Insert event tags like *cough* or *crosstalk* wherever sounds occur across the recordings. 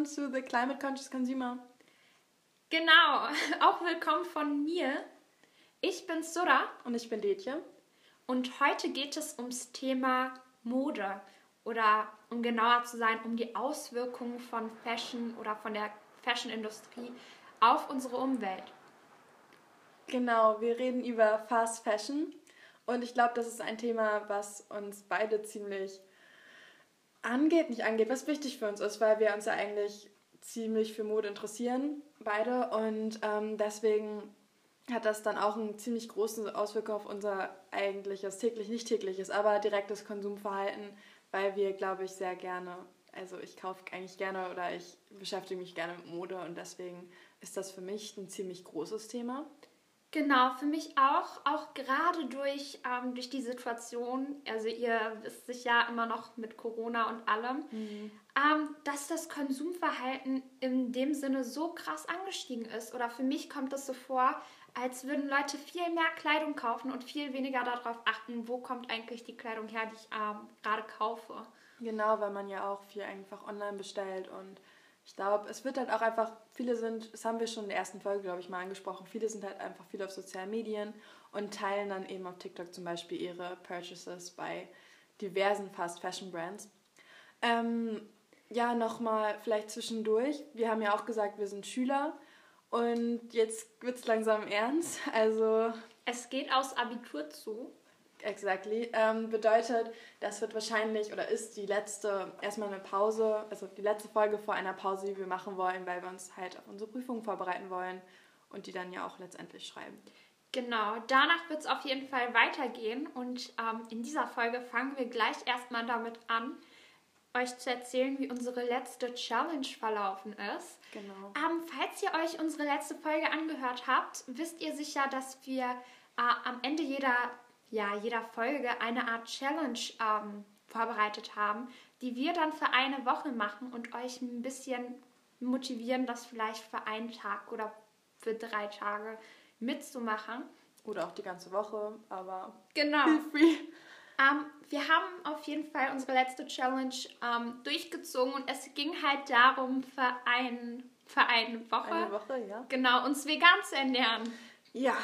Willkommen zu The Climate Conscious Consumer. Genau, *laughs* auch willkommen von mir. Ich bin Sura. Und ich bin Detje. Und heute geht es ums Thema Mode oder um genauer zu sein, um die Auswirkungen von Fashion oder von der Fashion-Industrie auf unsere Umwelt. Genau, wir reden über Fast Fashion und ich glaube, das ist ein Thema, was uns beide ziemlich angeht, nicht angeht, was wichtig für uns ist, weil wir uns ja eigentlich ziemlich für Mode interessieren, beide. Und ähm, deswegen hat das dann auch einen ziemlich großen Auswirkung auf unser eigentliches, täglich, nicht tägliches, aber direktes Konsumverhalten, weil wir, glaube ich, sehr gerne, also ich kaufe eigentlich gerne oder ich beschäftige mich gerne mit Mode und deswegen ist das für mich ein ziemlich großes Thema. Genau, für mich auch, auch gerade durch, ähm, durch die Situation, also ihr wisst sich ja immer noch mit Corona und allem, mhm. ähm, dass das Konsumverhalten in dem Sinne so krass angestiegen ist. Oder für mich kommt es so vor, als würden Leute viel mehr Kleidung kaufen und viel weniger darauf achten, wo kommt eigentlich die Kleidung her, die ich ähm, gerade kaufe. Genau, weil man ja auch viel einfach online bestellt und ich glaube, es wird halt auch einfach, viele sind, das haben wir schon in der ersten Folge, glaube ich, mal angesprochen, viele sind halt einfach viel auf sozialen Medien und teilen dann eben auf TikTok zum Beispiel ihre Purchases bei diversen Fast Fashion Brands. Ähm, ja, nochmal vielleicht zwischendurch. Wir haben ja auch gesagt, wir sind Schüler und jetzt wird es langsam ernst. Also. Es geht aus Abitur zu. Exactly. Ähm, bedeutet, das wird wahrscheinlich oder ist die letzte, erstmal eine Pause, also die letzte Folge vor einer Pause, die wir machen wollen, weil wir uns halt auf unsere Prüfungen vorbereiten wollen und die dann ja auch letztendlich schreiben. Genau, danach wird es auf jeden Fall weitergehen und ähm, in dieser Folge fangen wir gleich erstmal damit an, euch zu erzählen, wie unsere letzte Challenge verlaufen ist. Genau. Ähm, falls ihr euch unsere letzte Folge angehört habt, wisst ihr sicher, dass wir äh, am Ende jeder ja, jeder Folge eine Art Challenge ähm, vorbereitet haben, die wir dann für eine Woche machen und euch ein bisschen motivieren, das vielleicht für einen Tag oder für drei Tage mitzumachen. Oder auch die ganze Woche, aber genau. feel free. Ähm, wir haben auf jeden Fall unsere letzte Challenge ähm, durchgezogen und es ging halt darum, für, ein, für eine Woche, eine Woche ja. genau, uns vegan zu ernähren. Ja.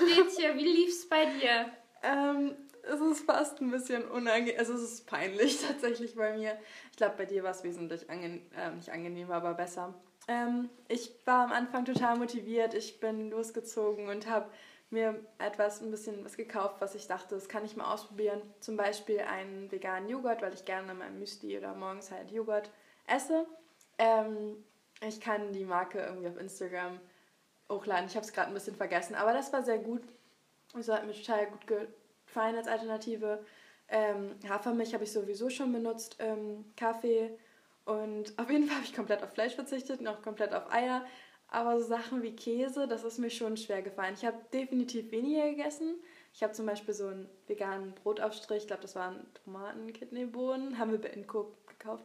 Mädchen, wie lief's bei dir? Ähm, es ist fast ein bisschen unangenehm, also es ist peinlich *laughs* tatsächlich bei mir. Ich glaube, bei dir war es wesentlich ange äh, nicht angenehmer, aber besser. Ähm, ich war am Anfang total motiviert. Ich bin losgezogen und habe mir etwas, ein bisschen was gekauft, was ich dachte, das kann ich mal ausprobieren. Zum Beispiel einen veganen Joghurt, weil ich gerne mein Müsli oder morgens halt Joghurt esse. Ähm, ich kann die Marke irgendwie auf Instagram hochladen. Ich habe es gerade ein bisschen vergessen, aber das war sehr gut. Also hat mir total gut gefallen als Alternative. Ähm, Hafermilch habe ich sowieso schon benutzt, ähm, Kaffee und auf jeden Fall habe ich komplett auf Fleisch verzichtet und auch komplett auf Eier. Aber so Sachen wie Käse, das ist mir schon schwer gefallen. Ich habe definitiv weniger gegessen. Ich habe zum Beispiel so einen veganen Brotaufstrich, ich glaube, das waren Tomaten, Kidneybohnen, haben wir bei Inco gekauft.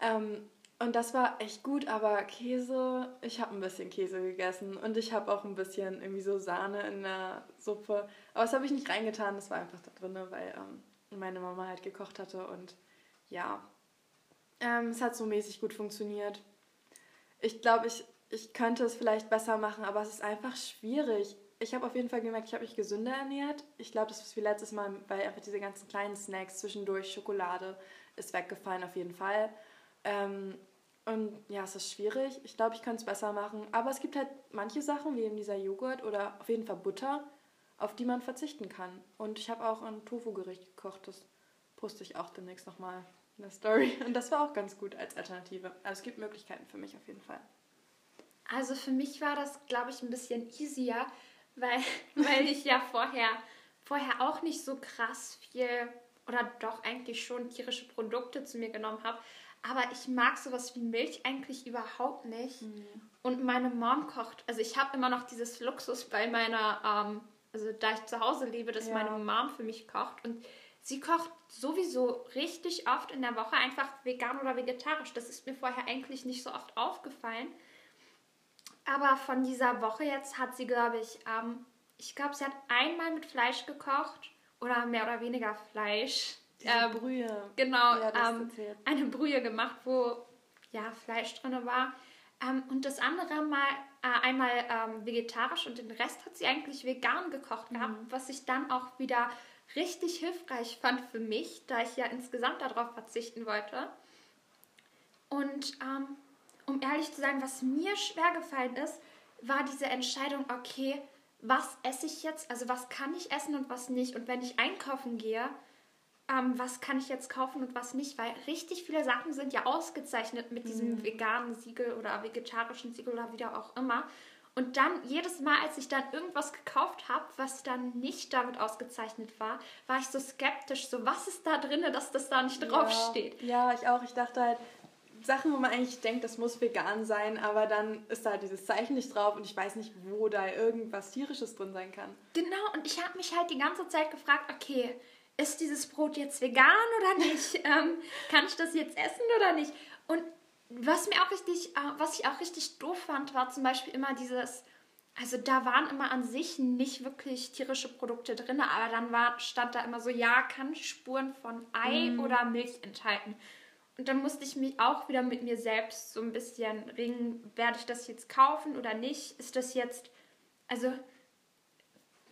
Ähm, und das war echt gut, aber Käse, ich habe ein bisschen Käse gegessen und ich habe auch ein bisschen irgendwie so Sahne in der Suppe. Aber das habe ich nicht reingetan, das war einfach da drin, weil ähm, meine Mama halt gekocht hatte und ja, ähm, es hat so mäßig gut funktioniert. Ich glaube, ich, ich könnte es vielleicht besser machen, aber es ist einfach schwierig. Ich habe auf jeden Fall gemerkt, ich habe mich gesünder ernährt. Ich glaube, das ist wie letztes Mal, weil einfach diese ganzen kleinen Snacks zwischendurch, Schokolade ist weggefallen auf jeden Fall. Ähm, und ja, es ist schwierig. Ich glaube, ich könnte es besser machen. Aber es gibt halt manche Sachen, wie eben dieser Joghurt oder auf jeden Fall Butter, auf die man verzichten kann. Und ich habe auch ein Tofu-Gericht gekocht. Das poste ich auch demnächst nochmal in der Story. *laughs* Und das war auch ganz gut als Alternative. Also es gibt Möglichkeiten für mich auf jeden Fall. Also für mich war das, glaube ich, ein bisschen easier, weil, *laughs* weil ich ja vorher, vorher auch nicht so krass viel oder doch eigentlich schon tierische Produkte zu mir genommen habe. Aber ich mag sowas wie Milch eigentlich überhaupt nicht. Mhm. Und meine Mom kocht, also ich habe immer noch dieses Luxus bei meiner, ähm, also da ich zu Hause lebe, dass ja. meine Mom für mich kocht. Und sie kocht sowieso richtig oft in der Woche einfach vegan oder vegetarisch. Das ist mir vorher eigentlich nicht so oft aufgefallen. Aber von dieser Woche jetzt hat sie, glaube ich, ähm, ich glaube, sie hat einmal mit Fleisch gekocht oder mehr oder weniger Fleisch diese äh, Brühe. Genau, ja, ähm, eine Brühe gemacht, wo ja, Fleisch drin war. Ähm, und das andere mal äh, einmal ähm, vegetarisch und den Rest hat sie eigentlich vegan gekocht gehabt, mhm. was ich dann auch wieder richtig hilfreich fand für mich, da ich ja insgesamt darauf verzichten wollte. Und ähm, um ehrlich zu sein, was mir schwer gefallen ist, war diese Entscheidung, okay, was esse ich jetzt, also was kann ich essen und was nicht. Und wenn ich einkaufen gehe, ähm, was kann ich jetzt kaufen und was nicht, weil richtig viele Sachen sind ja ausgezeichnet mit diesem mhm. veganen Siegel oder vegetarischen Siegel oder wie auch immer. Und dann jedes Mal, als ich dann irgendwas gekauft habe, was dann nicht damit ausgezeichnet war, war ich so skeptisch. So, was ist da drin, dass das da nicht draufsteht? Ja, ja, ich auch. Ich dachte halt, Sachen, wo man eigentlich denkt, das muss vegan sein, aber dann ist da dieses Zeichen nicht drauf und ich weiß nicht, wo da irgendwas tierisches drin sein kann. Genau, und ich habe mich halt die ganze Zeit gefragt, okay, ist dieses Brot jetzt vegan oder *laughs* nicht? ähm, kann ich das jetzt essen oder nicht? Und was mir auch richtig, äh, was ich auch richtig doof fand, war zum Beispiel immer dieses, also da waren immer an sich nicht wirklich tierische Produkte drin, aber dann war, stand da immer so, ja, kann Spuren von Ei mm. oder Milch enthalten. Und dann musste ich mich auch wieder mit mir selbst so ein bisschen ringen, werde ich das jetzt kaufen oder nicht? Ist das jetzt, also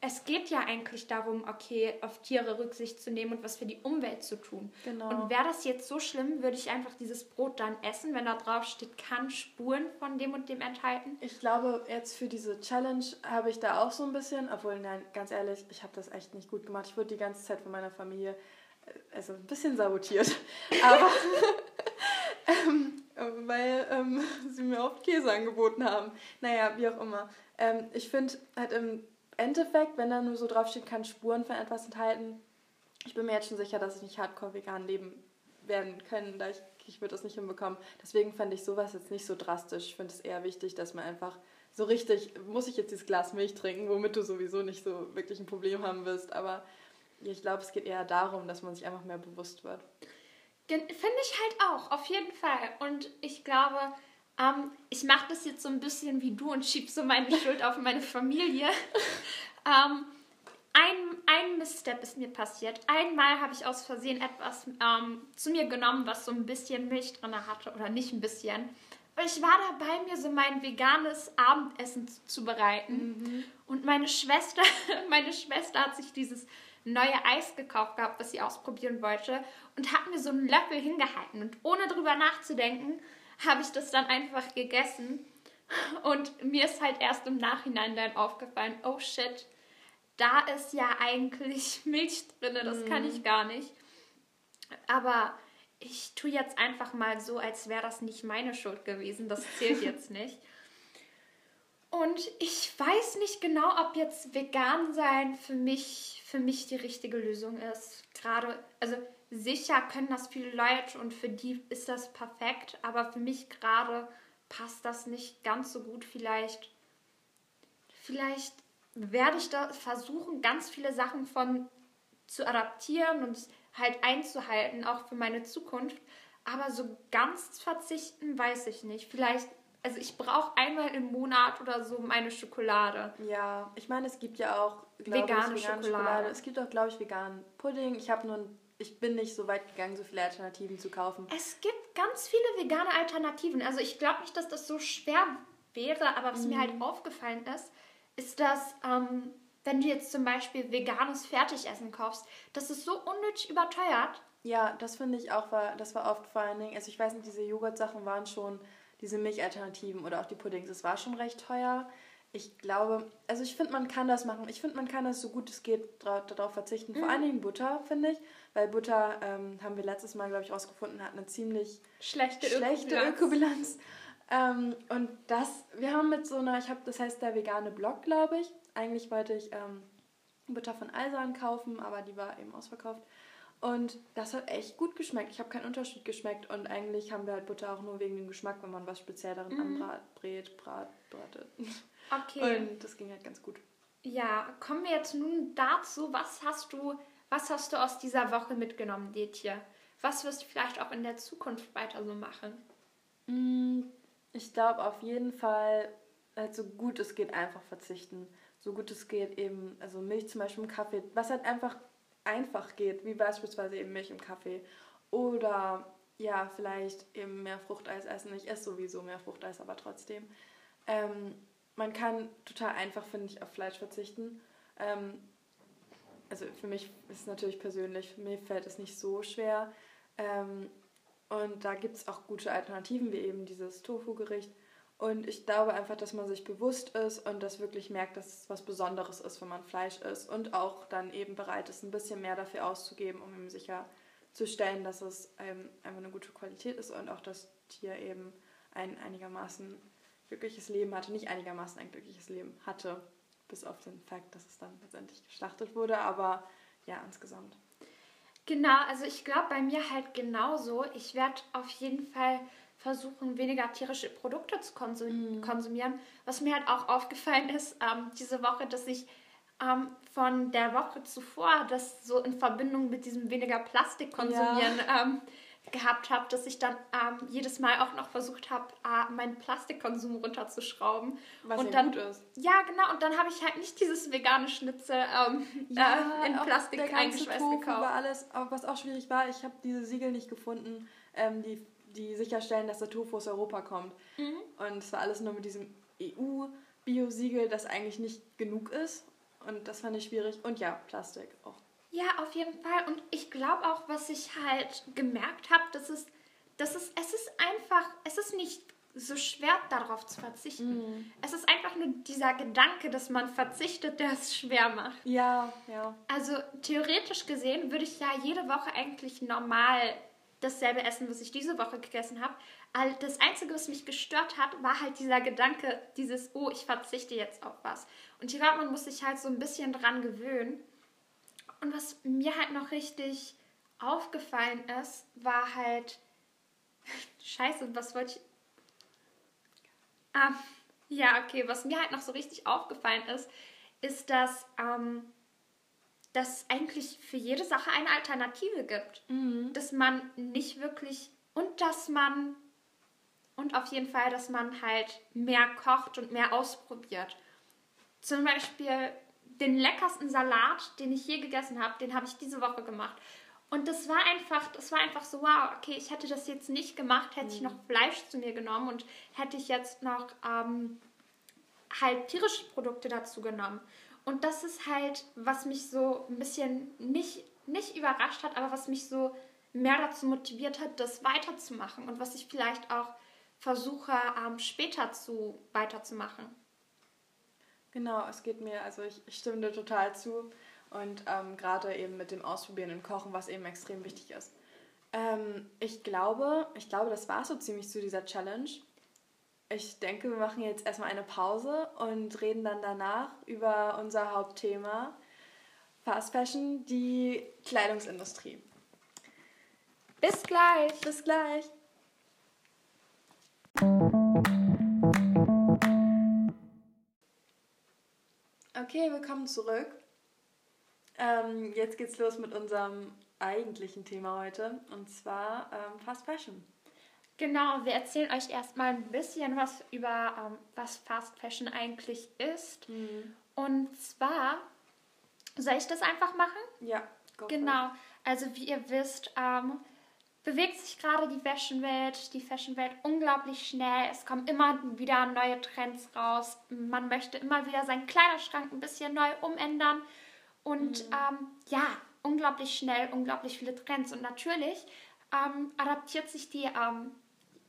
es geht ja eigentlich darum, okay, auf Tiere Rücksicht zu nehmen und was für die Umwelt zu tun. Genau. Und wäre das jetzt so schlimm, würde ich einfach dieses Brot dann essen, wenn da drauf steht, kann Spuren von dem und dem enthalten? Ich glaube, jetzt für diese Challenge habe ich da auch so ein bisschen, obwohl, nein, ganz ehrlich, ich habe das echt nicht gut gemacht. Ich wurde die ganze Zeit von meiner Familie äh, also ein bisschen sabotiert. *laughs* Aber ähm, weil ähm, sie mir oft Käse angeboten haben. Naja, wie auch immer. Ähm, ich finde halt im Endeffekt, wenn da nur so draufsteht, kann Spuren von etwas enthalten. Ich bin mir jetzt schon sicher, dass ich nicht hardcore vegan leben werden können, da ich, ich würde das nicht hinbekommen. Deswegen fände ich sowas jetzt nicht so drastisch. Ich finde es eher wichtig, dass man einfach so richtig, muss ich jetzt dieses Glas Milch trinken, womit du sowieso nicht so wirklich ein Problem haben wirst. Aber ich glaube, es geht eher darum, dass man sich einfach mehr bewusst wird. Finde ich halt auch, auf jeden Fall. Und ich glaube, ähm, ich mache das jetzt so ein bisschen wie du und schiebe so meine *laughs* Schuld auf meine Familie. ähm, ein, ein Missstep ist mir passiert. Einmal habe ich aus Versehen etwas ähm, zu mir genommen, was so ein bisschen Milch drin hatte. Oder nicht ein bisschen. Ich war dabei, mir so mein veganes Abendessen zu bereiten. Mhm. Und meine Schwester, *laughs* meine Schwester hat sich dieses neue Eis gekauft gehabt, was sie ausprobieren wollte. Und hat mir so einen Löffel hingehalten. Und ohne drüber nachzudenken, habe ich das dann einfach gegessen. Und mir ist halt erst im Nachhinein dann aufgefallen, oh shit, da ist ja eigentlich *laughs* Milch drin, das mm. kann ich mhm. gar nicht. Aber ich tue jetzt einfach mal so, als wäre das nicht meine Schuld gewesen. Das zählt *laughs* jetzt nicht. Und ich weiß nicht genau, ob jetzt vegan sein für mich, für mich die richtige Lösung ist. Gerade, also sicher können das viele Leute und für die ist das perfekt, aber für mich gerade passt das nicht ganz so gut. Vielleicht, vielleicht werde ich da versuchen, ganz viele Sachen von zu adaptieren und halt einzuhalten, auch für meine Zukunft. Aber so ganz verzichten, weiß ich nicht. Vielleicht, also ich brauche einmal im Monat oder so meine Schokolade. Ja, ich meine, es gibt ja auch vegane, ich, vegane Schokolade. Schokolade. Es gibt auch, glaube ich, veganen Pudding. Ich habe nur ein ich bin nicht so weit gegangen, so viele Alternativen zu kaufen. Es gibt ganz viele vegane Alternativen. Also ich glaube nicht, dass das so schwer wäre, aber was mhm. mir halt aufgefallen ist, ist, dass ähm, wenn du jetzt zum Beispiel veganes Fertigessen kaufst, das ist so unnötig überteuert. Ja, das finde ich auch, war, das war oft vor allen Dingen, also ich weiß nicht, diese Joghurt-Sachen waren schon, diese Milchalternativen oder auch die Puddings, das war schon recht teuer ich glaube, also ich finde, man kann das machen. Ich finde, man kann das so gut es geht darauf verzichten. Mhm. Vor allen Dingen Butter, finde ich. Weil Butter, ähm, haben wir letztes Mal, glaube ich, rausgefunden, hat eine ziemlich schlechte, schlechte Ökobilanz. Ähm, und das, wir haben mit so einer, ich habe, das heißt der vegane Blog, glaube ich. Eigentlich wollte ich ähm, Butter von Alsan kaufen, aber die war eben ausverkauft. Und das hat echt gut geschmeckt. Ich habe keinen Unterschied geschmeckt. Und eigentlich haben wir halt Butter auch nur wegen dem Geschmack, wenn man was speziell darin mhm. anbrät, brat, bratet. Okay. Und das ging halt ganz gut. Ja, kommen wir jetzt nun dazu, was hast du, was hast du aus dieser Woche mitgenommen, Detje? Was wirst du vielleicht auch in der Zukunft weiter so machen? Mm, ich glaube auf jeden Fall, halt so gut es geht, einfach verzichten. So gut es geht, eben, also Milch zum Beispiel im Kaffee, was halt einfach einfach geht, wie beispielsweise eben Milch im Kaffee. Oder ja, vielleicht eben mehr Fruchteis essen. Ich esse sowieso mehr Fruchteis, aber trotzdem. Ähm, man kann total einfach, finde ich, auf Fleisch verzichten. Ähm, also für mich ist es natürlich persönlich, mich fällt es nicht so schwer. Ähm, und da gibt es auch gute Alternativen, wie eben dieses Tofu-Gericht. Und ich glaube einfach, dass man sich bewusst ist und das wirklich merkt, dass es was Besonderes ist, wenn man Fleisch isst. Und auch dann eben bereit ist, ein bisschen mehr dafür auszugeben, um ihm sicherzustellen, dass es ähm, einfach eine gute Qualität ist und auch das Tier eben ein einigermaßen glückliches Leben hatte. Nicht einigermaßen ein glückliches Leben hatte, bis auf den Fakt, dass es dann letztendlich geschlachtet wurde. Aber ja, insgesamt. Genau, also ich glaube bei mir halt genauso. Ich werde auf jeden Fall versuchen, weniger tierische Produkte zu konsum mhm. konsumieren. Was mir halt auch aufgefallen ist ähm, diese Woche, dass ich ähm, von der Woche zuvor das so in Verbindung mit diesem weniger Plastik konsumieren ja. ähm, gehabt habe, dass ich dann ähm, jedes Mal auch noch versucht habe, äh, meinen Plastikkonsum runterzuschrauben. Was und dann, gut ist. Ja, genau. Und dann habe ich halt nicht dieses vegane Schnitzel ähm, ja, äh, in Plastik eingeschweißt gekauft. War alles, aber was auch schwierig war, ich habe diese Siegel nicht gefunden, ähm, die, die sicherstellen, dass der Tofu aus Europa kommt. Mhm. Und es war alles nur mit diesem EU-Bio-Siegel, das eigentlich nicht genug ist. Und das fand ich schwierig. Und ja, Plastik auch. Ja, auf jeden Fall. Und ich glaube auch, was ich halt gemerkt habe, dass es, dass es, es ist einfach, es ist nicht so schwer darauf zu verzichten. Mm. Es ist einfach nur dieser Gedanke, dass man verzichtet, der es schwer macht. Ja, ja. Also theoretisch gesehen würde ich ja jede Woche eigentlich normal dasselbe essen, was ich diese Woche gegessen habe. Das Einzige, was mich gestört hat, war halt dieser Gedanke, dieses, oh, ich verzichte jetzt auf was. Und ich glaube, man muss sich halt so ein bisschen dran gewöhnen. Und was mir halt noch richtig aufgefallen ist, war halt. *laughs* Scheiße, was wollte ich. Ah, ja, okay, was mir halt noch so richtig aufgefallen ist, ist, dass, ähm, dass es eigentlich für jede Sache eine Alternative gibt. Mhm. Dass man nicht wirklich. Und dass man. Und auf jeden Fall, dass man halt mehr kocht und mehr ausprobiert. Zum Beispiel den leckersten Salat, den ich je gegessen habe, den habe ich diese Woche gemacht. Und das war einfach, das war einfach so, wow, okay, ich hätte das jetzt nicht gemacht, hätte mhm. ich noch Fleisch zu mir genommen und hätte ich jetzt noch ähm, halt tierische Produkte dazu genommen. Und das ist halt, was mich so ein bisschen nicht, nicht überrascht hat, aber was mich so mehr dazu motiviert hat, das weiterzumachen und was ich vielleicht auch versuche, ähm, später zu weiterzumachen. Genau, es geht mir, also ich, ich stimme dir total zu. Und ähm, gerade eben mit dem Ausprobieren und Kochen, was eben extrem wichtig ist. Ähm, ich glaube, ich glaube, das war so ziemlich zu dieser Challenge. Ich denke, wir machen jetzt erstmal eine Pause und reden dann danach über unser Hauptthema Fast Fashion, die Kleidungsindustrie. Bis gleich. Bis gleich. Okay, willkommen zurück. Ähm, jetzt geht's los mit unserem eigentlichen Thema heute und zwar ähm, Fast Fashion. Genau, wir erzählen euch erstmal ein bisschen was über, ähm, was Fast Fashion eigentlich ist. Mhm. Und zwar, soll ich das einfach machen? Ja, go Genau, also wie ihr wisst, ähm, bewegt sich gerade die Fashionwelt, die Fashionwelt unglaublich schnell. Es kommen immer wieder neue Trends raus. Man möchte immer wieder seinen Kleiderschrank ein bisschen neu umändern. Und mhm. ähm, ja, unglaublich schnell, unglaublich viele Trends. Und natürlich ähm, adaptiert sich die, ähm,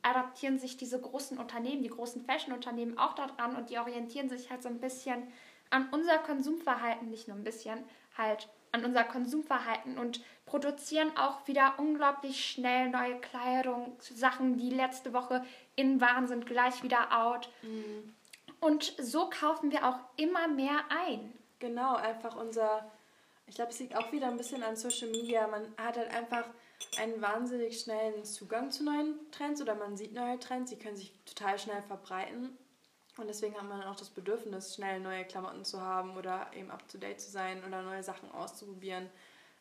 adaptieren sich diese großen Unternehmen, die großen Fashion-Unternehmen auch daran und die orientieren sich halt so ein bisschen an unser Konsumverhalten, nicht nur ein bisschen, halt an unser Konsumverhalten und produzieren auch wieder unglaublich schnell neue Kleidung, Sachen, die letzte Woche in waren, sind gleich wieder out. Mhm. Und so kaufen wir auch immer mehr ein. Genau, einfach unser, ich glaube, es liegt auch wieder ein bisschen an Social Media. Man hat halt einfach einen wahnsinnig schnellen Zugang zu neuen Trends oder man sieht neue Trends, die können sich total schnell verbreiten. Und deswegen hat man auch das Bedürfnis, schnell neue Klamotten zu haben oder eben up-to-date zu sein oder neue Sachen auszuprobieren.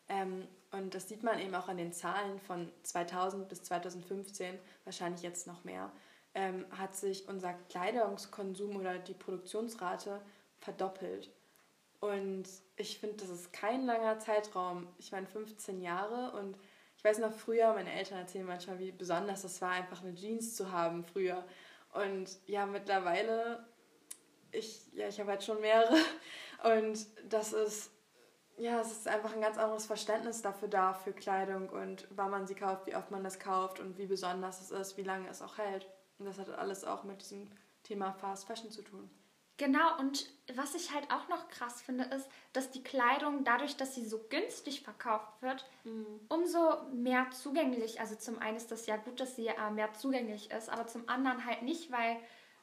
Ähm, und das sieht man eben auch an den Zahlen von 2000 bis 2015, wahrscheinlich jetzt noch mehr, ähm, hat sich unser Kleidungskonsum oder die Produktionsrate verdoppelt. Und ich finde, das ist kein langer Zeitraum. Ich meine, 15 Jahre und ich weiß noch früher, meine Eltern erzählen manchmal, wie besonders es war, einfach eine Jeans zu haben früher. Und ja, mittlerweile, ich, ja, ich habe halt schon mehrere. Und das ist, ja, es ist einfach ein ganz anderes Verständnis dafür da, für Kleidung und wann man sie kauft, wie oft man das kauft und wie besonders es ist, wie lange es auch hält. Und das hat alles auch mit diesem Thema Fast Fashion zu tun. Genau, und was ich halt auch noch krass finde, ist, dass die Kleidung dadurch, dass sie so günstig verkauft wird, mhm. umso mehr zugänglich. Also zum einen ist das ja gut, dass sie äh, mehr zugänglich ist, aber zum anderen halt nicht, weil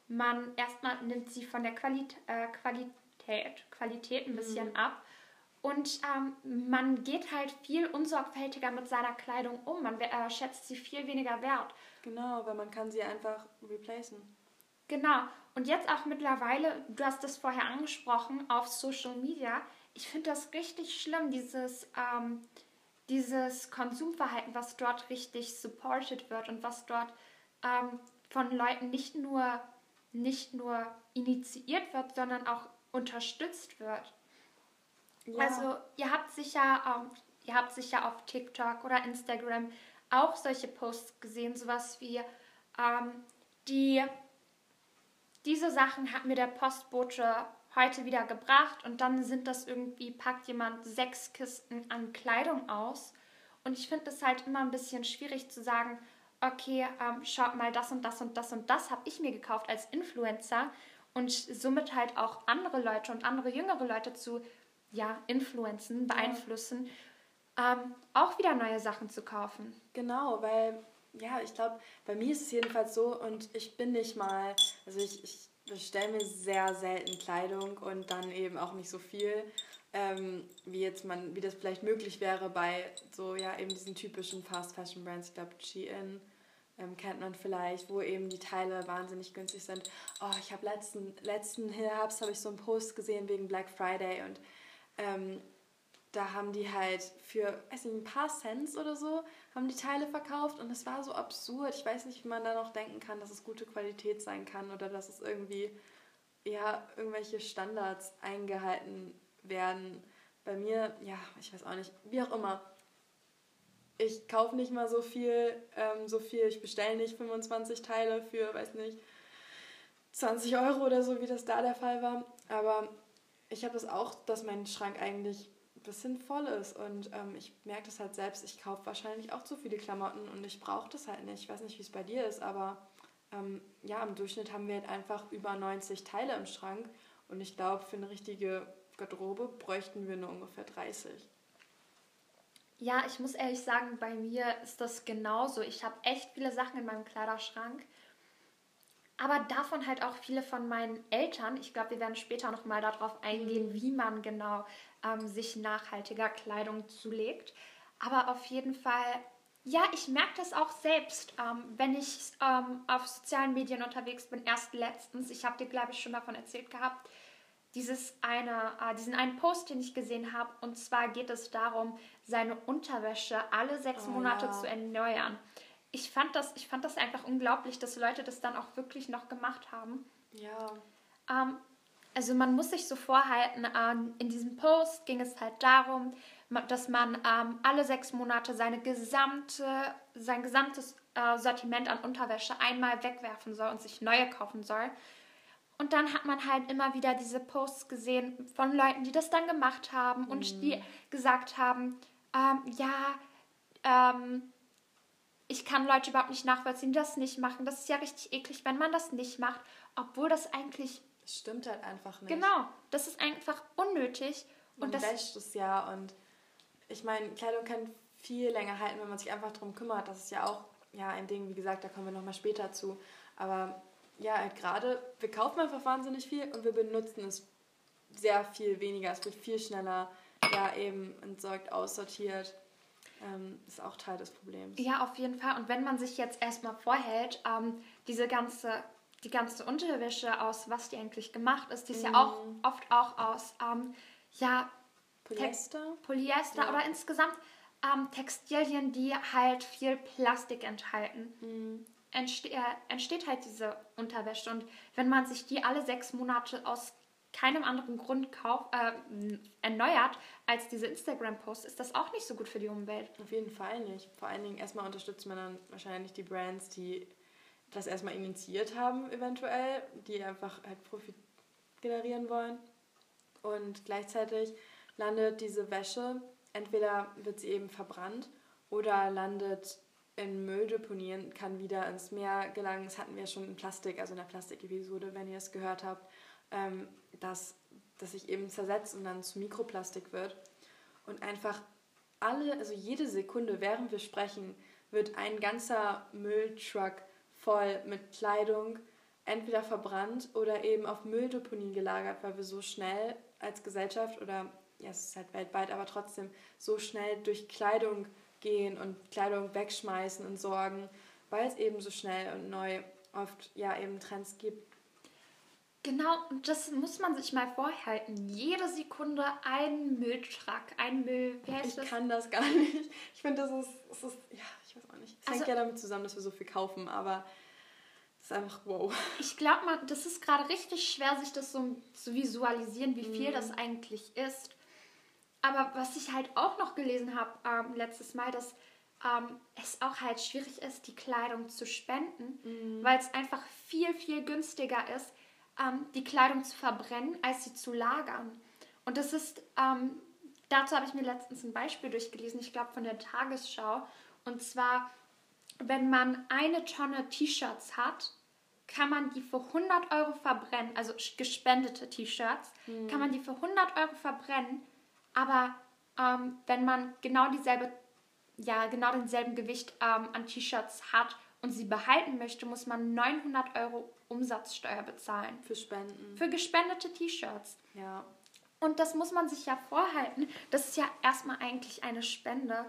man erstmal nimmt sie von der Qualit äh, Qualität, Qualität ein bisschen mhm. ab. Und ähm, man geht halt viel unsorgfältiger mit seiner Kleidung um. Man äh, schätzt sie viel weniger wert. Genau, weil man kann sie einfach replacen. Genau. Und jetzt auch mittlerweile, du hast das vorher angesprochen, auf Social Media. Ich finde das richtig schlimm, dieses, ähm, dieses Konsumverhalten, was dort richtig supported wird und was dort ähm, von Leuten nicht nur, nicht nur initiiert wird, sondern auch unterstützt wird. Ja. Also ihr habt sicher, ähm, ihr habt sicher auf TikTok oder Instagram auch solche Posts gesehen, sowas wie ähm, die diese Sachen hat mir der Postbote heute wieder gebracht und dann sind das irgendwie, packt jemand sechs Kisten an Kleidung aus. Und ich finde es halt immer ein bisschen schwierig zu sagen, okay, ähm, schaut mal, das und das und das und das habe ich mir gekauft als Influencer und somit halt auch andere Leute und andere jüngere Leute zu ja, influenzen, beeinflussen, ähm, auch wieder neue Sachen zu kaufen. Genau, weil ja, ich glaube, bei mir ist es jedenfalls so und ich bin nicht mal, also ich, ich bestelle mir sehr selten Kleidung und dann eben auch nicht so viel, ähm, wie jetzt man, wie das vielleicht möglich wäre bei so ja eben diesen typischen Fast Fashion Brands. Ich glaube, Shein ähm, kennt man vielleicht, wo eben die Teile wahnsinnig günstig sind. Oh, ich habe letzten letzten Herbst habe ich so einen Post gesehen wegen Black Friday und ähm, da haben die halt für, weiß nicht, ein paar Cents oder so, haben die Teile verkauft und es war so absurd. Ich weiß nicht, wie man da noch denken kann, dass es gute Qualität sein kann oder dass es irgendwie, ja, irgendwelche Standards eingehalten werden. Bei mir, ja, ich weiß auch nicht, wie auch immer. Ich kaufe nicht mal so viel, ähm, so viel, ich bestelle nicht 25 Teile für, weiß nicht, 20 Euro oder so, wie das da der Fall war. Aber ich habe das auch, dass mein Schrank eigentlich bisschen voll ist. Und ähm, ich merke das halt selbst, ich kaufe wahrscheinlich auch zu viele Klamotten und ich brauche das halt nicht. Ich weiß nicht, wie es bei dir ist, aber ähm, ja, im Durchschnitt haben wir halt einfach über 90 Teile im Schrank. Und ich glaube, für eine richtige Garderobe bräuchten wir nur ungefähr 30. Ja, ich muss ehrlich sagen, bei mir ist das genauso. Ich habe echt viele Sachen in meinem Kleiderschrank. Aber davon halt auch viele von meinen Eltern. Ich glaube, wir werden später nochmal darauf eingehen, mhm. wie man genau ähm, sich nachhaltiger Kleidung zulegt. Aber auf jeden Fall, ja, ich merke das auch selbst, ähm, wenn ich ähm, auf sozialen Medien unterwegs bin. Erst letztens, ich habe dir, glaube ich, schon davon erzählt gehabt, dieses eine, äh, diesen einen Post, den ich gesehen habe. Und zwar geht es darum, seine Unterwäsche alle sechs oh, Monate ja. zu erneuern. Ich fand, das, ich fand das einfach unglaublich, dass Leute das dann auch wirklich noch gemacht haben. Ja. Ähm, also man muss sich so vorhalten, ähm, in diesem Post ging es halt darum, dass man ähm, alle sechs Monate seine gesamte, sein gesamtes äh, Sortiment an Unterwäsche einmal wegwerfen soll und sich neue kaufen soll. Und dann hat man halt immer wieder diese Posts gesehen von Leuten, die das dann gemacht haben und mhm. die gesagt haben, ähm, ja, ähm, ich kann Leute überhaupt nicht nachvollziehen, die das nicht machen. Das ist ja richtig eklig, wenn man das nicht macht, obwohl das eigentlich das stimmt halt einfach nicht. Genau, das ist einfach unnötig. Man und das wäscht es ja und ich meine, Kleidung kann viel länger halten, wenn man sich einfach darum kümmert. Das ist ja auch ja, ein Ding, wie gesagt, da kommen wir nochmal später zu. Aber ja, halt gerade, wir kaufen einfach wahnsinnig viel und wir benutzen es sehr viel weniger. Es wird viel schneller ja eben entsorgt, aussortiert. Ähm, ist auch Teil des Problems. Ja, auf jeden Fall. Und wenn man sich jetzt erstmal vorhält, ähm, diese ganze die ganze Unterwäsche aus, was die eigentlich gemacht ist, die ist mm. ja auch mhm. oft auch aus, ähm, ja, Polyester, Polyester ja. oder insgesamt ähm, Textilien, die halt viel Plastik enthalten. Mm. Entste äh, entsteht halt diese Unterwäsche und wenn man sich die alle sechs Monate aus keinem anderen Grund kauf, äh, erneuert als diese Instagram-Posts, ist das auch nicht so gut für die Umwelt. Auf jeden Fall nicht. Vor allen Dingen erstmal unterstützt man dann wahrscheinlich die Brands, die das erstmal initiiert haben, eventuell, die einfach halt Profit generieren wollen. Und gleichzeitig landet diese Wäsche, entweder wird sie eben verbrannt oder landet in Mülldeponien, kann wieder ins Meer gelangen. Das hatten wir schon in Plastik, also in der Plastikepisode, wenn ihr es gehört habt, ähm, dass das sich eben zersetzt und dann zu Mikroplastik wird. Und einfach alle, also jede Sekunde, während wir sprechen, wird ein ganzer Mülltruck voll mit Kleidung entweder verbrannt oder eben auf Mülldeponien gelagert, weil wir so schnell als Gesellschaft oder ja, es ist halt weltweit, aber trotzdem so schnell durch Kleidung gehen und Kleidung wegschmeißen und sorgen, weil es eben so schnell und neu oft ja eben Trends gibt. Genau, und das muss man sich mal vorhalten. Jede Sekunde ein Mülltruck, ein Müll. Ich das? kann das gar nicht. Ich finde, das ist, das ist, ja, ich weiß auch nicht. Es also, hängt ja damit zusammen, dass wir so viel kaufen, aber es ist einfach wow. Ich glaube mal, das ist gerade richtig schwer, sich das so zu visualisieren, wie viel mhm. das eigentlich ist. Aber was ich halt auch noch gelesen habe ähm, letztes Mal, dass ähm, es auch halt schwierig ist, die Kleidung zu spenden, mhm. weil es einfach viel, viel günstiger ist, ähm, die Kleidung zu verbrennen, als sie zu lagern. Und das ist, ähm, dazu habe ich mir letztens ein Beispiel durchgelesen, ich glaube von der Tagesschau. Und zwar, wenn man eine Tonne T-Shirts hat, kann man die für 100 Euro verbrennen, also gespendete T-Shirts, mhm. kann man die für 100 Euro verbrennen, aber ähm, wenn man genau dieselbe, ja, genau denselben Gewicht ähm, an T-Shirts hat und sie behalten möchte, muss man 900 Euro Umsatzsteuer bezahlen. Für Spenden. Für gespendete T-Shirts. Ja. Und das muss man sich ja vorhalten. Das ist ja erstmal eigentlich eine Spende.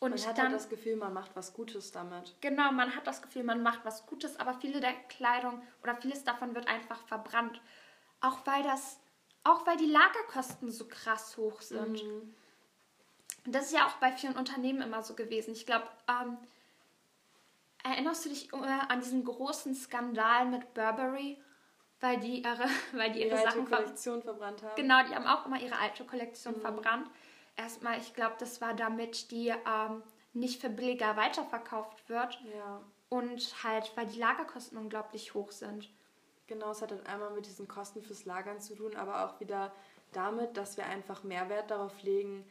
Und man hat dann, halt das Gefühl, man macht was Gutes damit. Genau, man hat das Gefühl, man macht was Gutes, aber viele der Kleidung oder vieles davon wird einfach verbrannt. Auch weil das, auch weil die Lagerkosten so krass hoch sind. Mhm. Das ist ja auch bei vielen Unternehmen immer so gewesen. Ich glaube, ähm, erinnerst du dich äh, an diesen großen Skandal mit Burberry? Weil die ihre, *laughs* weil die ihre, ihre Sachen Kollektion verbrannt haben. Genau, die haben auch immer ihre alte Kollektion mhm. verbrannt. Erstmal, ich glaube, das war damit die ähm, nicht für billiger weiterverkauft wird. Ja. Und halt, weil die Lagerkosten unglaublich hoch sind. Genau, es hat dann einmal mit diesen Kosten fürs Lagern zu tun, aber auch wieder damit, dass wir einfach Mehrwert darauf legen,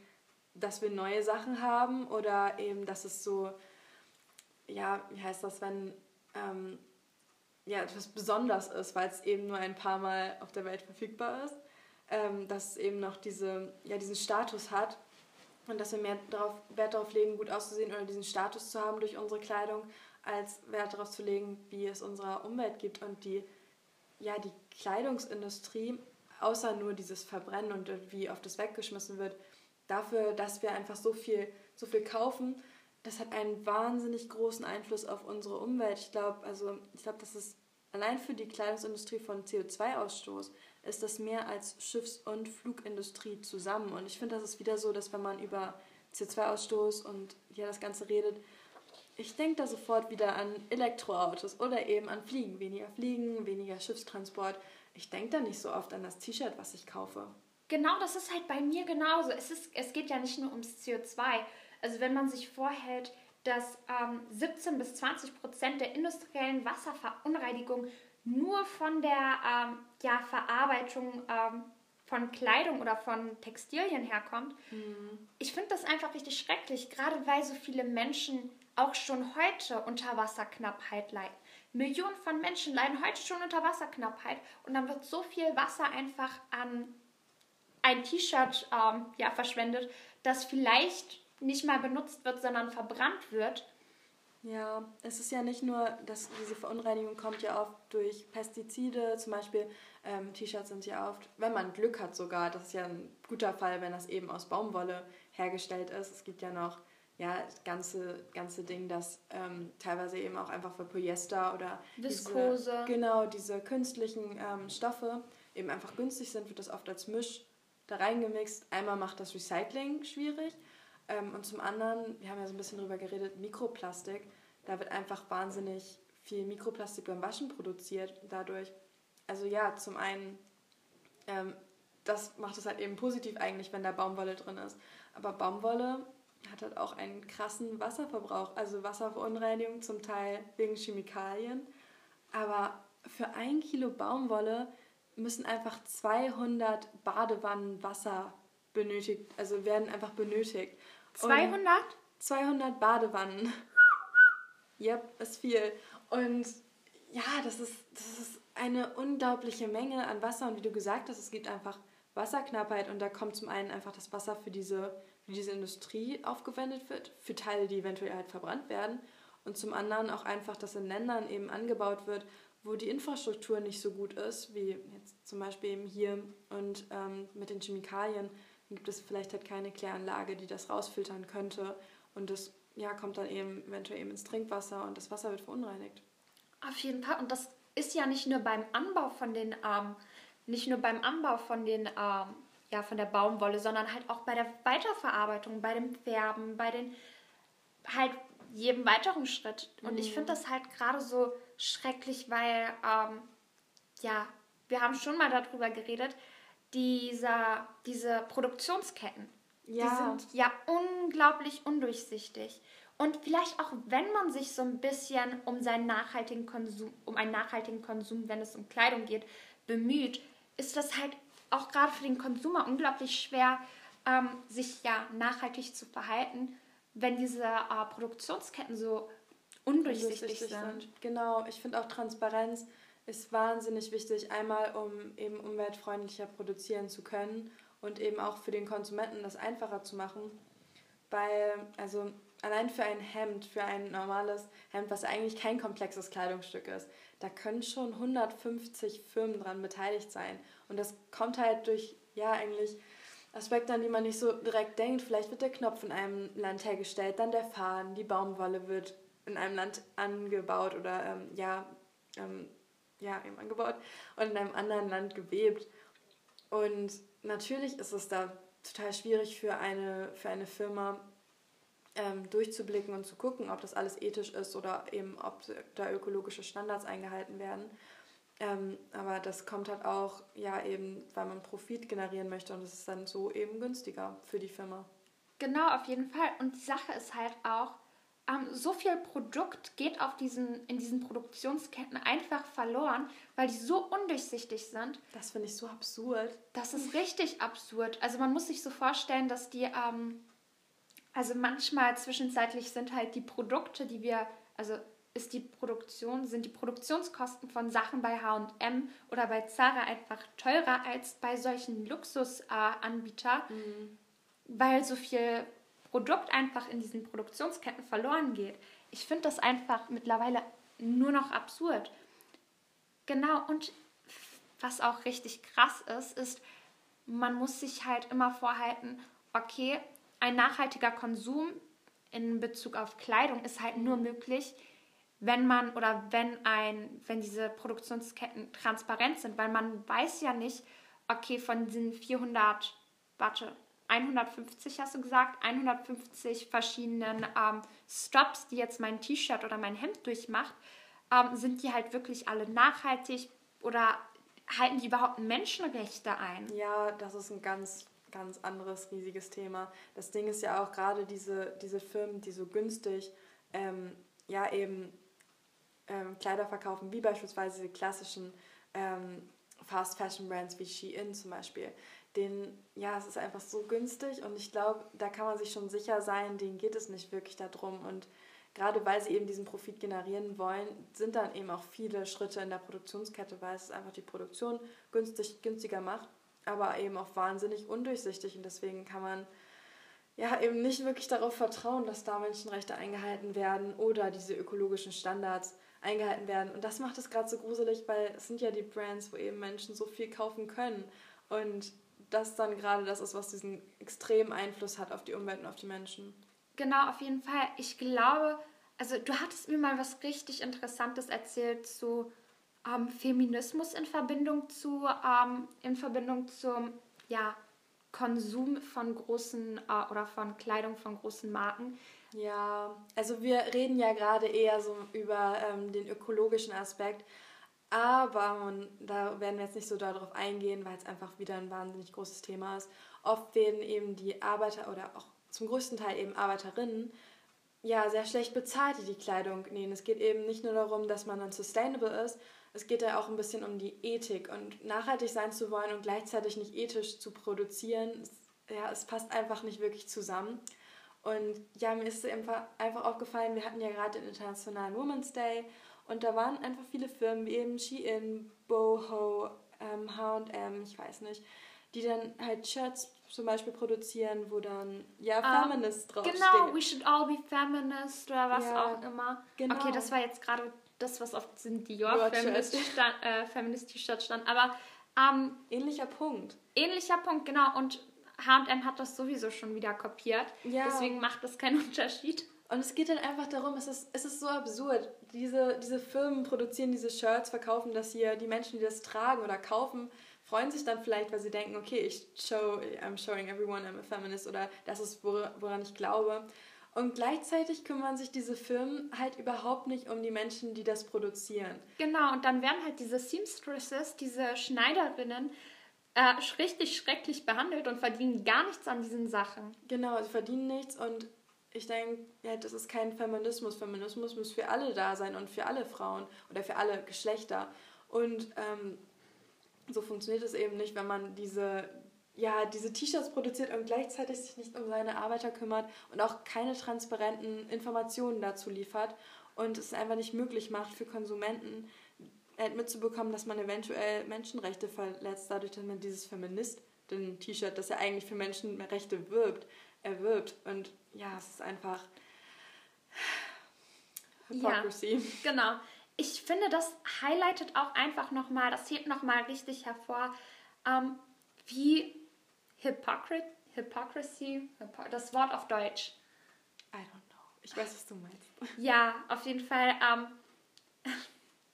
dass wir neue Sachen haben oder eben, dass es so ja, wie heißt das, wenn ähm, ja, etwas besonders ist, weil es eben nur ein paar Mal auf der Welt verfügbar ist, ähm, dass es eben noch diese, ja, diesen Status hat und dass wir mehr darauf, Wert darauf legen, gut auszusehen oder diesen Status zu haben durch unsere Kleidung, als Wert darauf zu legen, wie es unserer Umwelt gibt und die, ja, die Kleidungsindustrie, außer nur dieses Verbrennen und wie oft es weggeschmissen wird, dafür, dass wir einfach so viel, so viel kaufen, das hat einen wahnsinnig großen Einfluss auf unsere Umwelt. Ich glaube, also ich glaube, das ist allein für die Kleidungsindustrie von CO2-Ausstoß ist das mehr als Schiffs- und Flugindustrie zusammen. Und ich finde, das ist wieder so, dass wenn man über CO2-Ausstoß und ja das Ganze redet, ich denke da sofort wieder an Elektroautos oder eben an Fliegen. Weniger Fliegen, weniger Schiffstransport. Ich denke da nicht so oft an das T-Shirt, was ich kaufe. Genau, das ist halt bei mir genauso. Es, ist, es geht ja nicht nur ums CO2. Also wenn man sich vorhält, dass ähm, 17 bis 20 Prozent der industriellen Wasserverunreinigung nur von der ähm, ja, Verarbeitung ähm, von Kleidung oder von Textilien herkommt. Mhm. Ich finde das einfach richtig schrecklich, gerade weil so viele Menschen auch schon heute unter Wasserknappheit leiden. Millionen von Menschen leiden heute schon unter Wasserknappheit und dann wird so viel Wasser einfach an ein T-Shirt ähm, ja, verschwendet, das vielleicht nicht mal benutzt wird, sondern verbrannt wird. Ja, es ist ja nicht nur, dass diese Verunreinigung kommt ja oft durch Pestizide, zum Beispiel ähm, T-Shirts sind ja oft, wenn man Glück hat sogar, das ist ja ein guter Fall, wenn das eben aus Baumwolle hergestellt ist. Es gibt ja noch ja, das ganze, ganze Ding, das ähm, teilweise eben auch einfach für Polyester oder Viskose. Diese, genau, diese künstlichen ähm, Stoffe eben einfach günstig sind, wird das oft als Misch da reingemixt. Einmal macht das Recycling schwierig ähm, und zum anderen, wir haben ja so ein bisschen drüber geredet, Mikroplastik. Da wird einfach wahnsinnig viel Mikroplastik beim Waschen produziert dadurch. Also ja, zum einen ähm, das macht es halt eben positiv eigentlich, wenn da Baumwolle drin ist. Aber Baumwolle hat halt auch einen krassen Wasserverbrauch, also Wasserverunreinigung zum Teil wegen Chemikalien. Aber für ein Kilo Baumwolle müssen einfach 200 Badewannen Wasser benötigt, also werden einfach benötigt. 200? Und 200 Badewannen. Yep, ist viel. Und ja, das ist, das ist eine unglaubliche Menge an Wasser. Und wie du gesagt hast, es gibt einfach Wasserknappheit. Und da kommt zum einen einfach das Wasser für diese, für diese Industrie aufgewendet wird, für Teile, die eventuell halt verbrannt werden. Und zum anderen auch einfach, dass in Ländern eben angebaut wird, wo die Infrastruktur nicht so gut ist, wie jetzt zum Beispiel eben hier und ähm, mit den Chemikalien, gibt es vielleicht halt keine Kläranlage, die das rausfiltern könnte. Und das ja, kommt dann eben eventuell eben ins Trinkwasser und das Wasser wird verunreinigt. Auf jeden Fall. Und das ist ja nicht nur beim Anbau von den, ähm, nicht nur beim Anbau von den, ähm, ja, von der Baumwolle, sondern halt auch bei der Weiterverarbeitung, bei dem Färben, bei den halt jedem weiteren Schritt. Und mhm. ich finde das halt gerade so schrecklich, weil ähm, ja, wir haben schon mal darüber geredet, dieser, diese Produktionsketten, ja. die sind ja unglaublich undurchsichtig. Und vielleicht auch, wenn man sich so ein bisschen um seinen nachhaltigen Konsum, um einen nachhaltigen Konsum, wenn es um Kleidung geht, bemüht, ist das halt auch gerade für den Konsumer unglaublich schwer, ähm, sich ja nachhaltig zu verhalten, wenn diese äh, Produktionsketten so undurchsichtig, undurchsichtig sind. sind. Genau, ich finde auch Transparenz ist wahnsinnig wichtig, einmal um eben umweltfreundlicher produzieren zu können und eben auch für den Konsumenten das einfacher zu machen. Weil, also allein für ein Hemd, für ein normales Hemd, was eigentlich kein komplexes Kleidungsstück ist, da können schon 150 Firmen dran beteiligt sein. Und das kommt halt durch, ja, eigentlich Aspekte, an die man nicht so direkt denkt. Vielleicht wird der Knopf in einem Land hergestellt, dann der Faden, die Baumwolle wird in einem Land angebaut oder, ähm, ja, ähm, ja, eben angebaut und in einem anderen Land gewebt. Und natürlich ist es da total schwierig für eine, für eine Firma, ähm, durchzublicken und zu gucken, ob das alles ethisch ist oder eben ob da ökologische Standards eingehalten werden. Ähm, aber das kommt halt auch, ja, eben, weil man Profit generieren möchte und es ist dann so eben günstiger für die Firma. Genau, auf jeden Fall. Und die Sache ist halt auch, ähm, so viel Produkt geht auf diesen, in diesen Produktionsketten einfach verloren, weil die so undurchsichtig sind. Das finde ich so absurd. Das ist richtig absurd. Also man muss sich so vorstellen, dass die, ähm, also manchmal zwischenzeitlich sind halt die Produkte, die wir, also ist die Produktion, sind die Produktionskosten von Sachen bei HM oder bei Zara einfach teurer als bei solchen Luxusanbietern, mhm. weil so viel Produkt einfach in diesen Produktionsketten verloren geht. Ich finde das einfach mittlerweile nur noch absurd. Genau, und was auch richtig krass ist, ist, man muss sich halt immer vorhalten, okay, ein nachhaltiger Konsum in Bezug auf Kleidung ist halt nur möglich, wenn man oder wenn ein, wenn diese Produktionsketten transparent sind, weil man weiß ja nicht, okay, von diesen 400, warte, 150 hast du gesagt, 150 verschiedenen ähm, Stops, die jetzt mein T-Shirt oder mein Hemd durchmacht, ähm, sind die halt wirklich alle nachhaltig oder halten die überhaupt Menschenrechte ein? Ja, das ist ein ganz, ganz anderes riesiges Thema. Das Ding ist ja auch gerade diese, diese Firmen, die so günstig ähm, ja eben ähm, Kleider verkaufen, wie beispielsweise die klassischen ähm, Fast Fashion Brands wie Shein zum Beispiel den, ja, es ist einfach so günstig und ich glaube, da kann man sich schon sicher sein, denen geht es nicht wirklich darum. Und gerade weil sie eben diesen Profit generieren wollen, sind dann eben auch viele Schritte in der Produktionskette, weil es einfach die Produktion günstig, günstiger macht, aber eben auch wahnsinnig undurchsichtig und deswegen kann man ja eben nicht wirklich darauf vertrauen, dass da Menschenrechte eingehalten werden oder diese ökologischen Standards eingehalten werden. Und das macht es gerade so gruselig, weil es sind ja die Brands, wo eben Menschen so viel kaufen können. Und das dann gerade das ist, was diesen extremen Einfluss hat auf die Umwelt und auf die Menschen. Genau, auf jeden Fall. Ich glaube, also du hattest mir mal was richtig Interessantes erzählt zu ähm, Feminismus in Verbindung zu ähm, in Verbindung zum ja, Konsum von großen äh, oder von Kleidung von großen Marken. Ja, also wir reden ja gerade eher so über ähm, den ökologischen Aspekt, Aber man, da werden wir jetzt nicht so darauf eingehen, weil es einfach wieder ein wahnsinnig großes Thema ist. Oft werden eben die Arbeiter oder auch zum größten Teil eben Arbeiterinnen ja sehr schlecht bezahlt, die die Kleidung nähen. Es geht eben nicht nur darum, dass man dann sustainable ist, es geht ja auch ein bisschen um die Ethik und nachhaltig sein zu wollen und gleichzeitig nicht ethisch zu produzieren. Ja, es passt einfach nicht wirklich zusammen. Und ja, mir ist einfach, einfach aufgefallen, wir hatten ja gerade den Internationalen Women's Day und da waren einfach viele Firmen wie eben Shein, Boho, H&M, ich weiß nicht, die dann halt Shirts zum Beispiel produzieren, wo dann ja um, Feminist draufsteht. Genau, we should all be feminist oder was ja, auch immer. Genau. Okay, das war jetzt gerade das, was auf diesem Dior feministisch stand, äh, stand. Aber ähm, ähnlicher Punkt. Ähnlicher Punkt, genau. Und H&M hat das sowieso schon wieder kopiert. Ja. Deswegen macht das keinen *laughs* Unterschied. Und es geht dann einfach darum, es ist, es ist so absurd. Diese, diese Firmen produzieren diese Shirts, verkaufen das hier. Die Menschen, die das tragen oder kaufen, freuen sich dann vielleicht, weil sie denken, okay, ich show, I'm showing everyone I'm a feminist oder das ist, woran ich glaube. Und gleichzeitig kümmern sich diese Firmen halt überhaupt nicht um die Menschen, die das produzieren. Genau, und dann werden halt diese Seamstresses, diese Schneiderinnen, äh, richtig schrecklich behandelt und verdienen gar nichts an diesen Sachen. Genau, sie verdienen nichts und ich denke, ja, das ist kein Feminismus. Feminismus muss für alle da sein und für alle Frauen oder für alle Geschlechter. Und ähm, so funktioniert es eben nicht, wenn man diese, ja, diese T-Shirts produziert und gleichzeitig sich nicht um seine Arbeiter kümmert und auch keine transparenten Informationen dazu liefert und es einfach nicht möglich macht für Konsumenten, äh, mitzubekommen, dass man eventuell Menschenrechte verletzt, dadurch, dass man dieses Feministen-T-Shirt, das ja eigentlich für Menschenrechte wirbt, erwirbt. Und ja, es ist einfach Hypocrisy. Ja, genau. Ich finde, das highlightet auch einfach nochmal, das hebt nochmal richtig hervor, ähm, wie Hypocrit Hypocrisy, das Wort auf Deutsch. I don't know. Ich weiß, was du meinst. Ja, auf jeden Fall. Ähm, *laughs*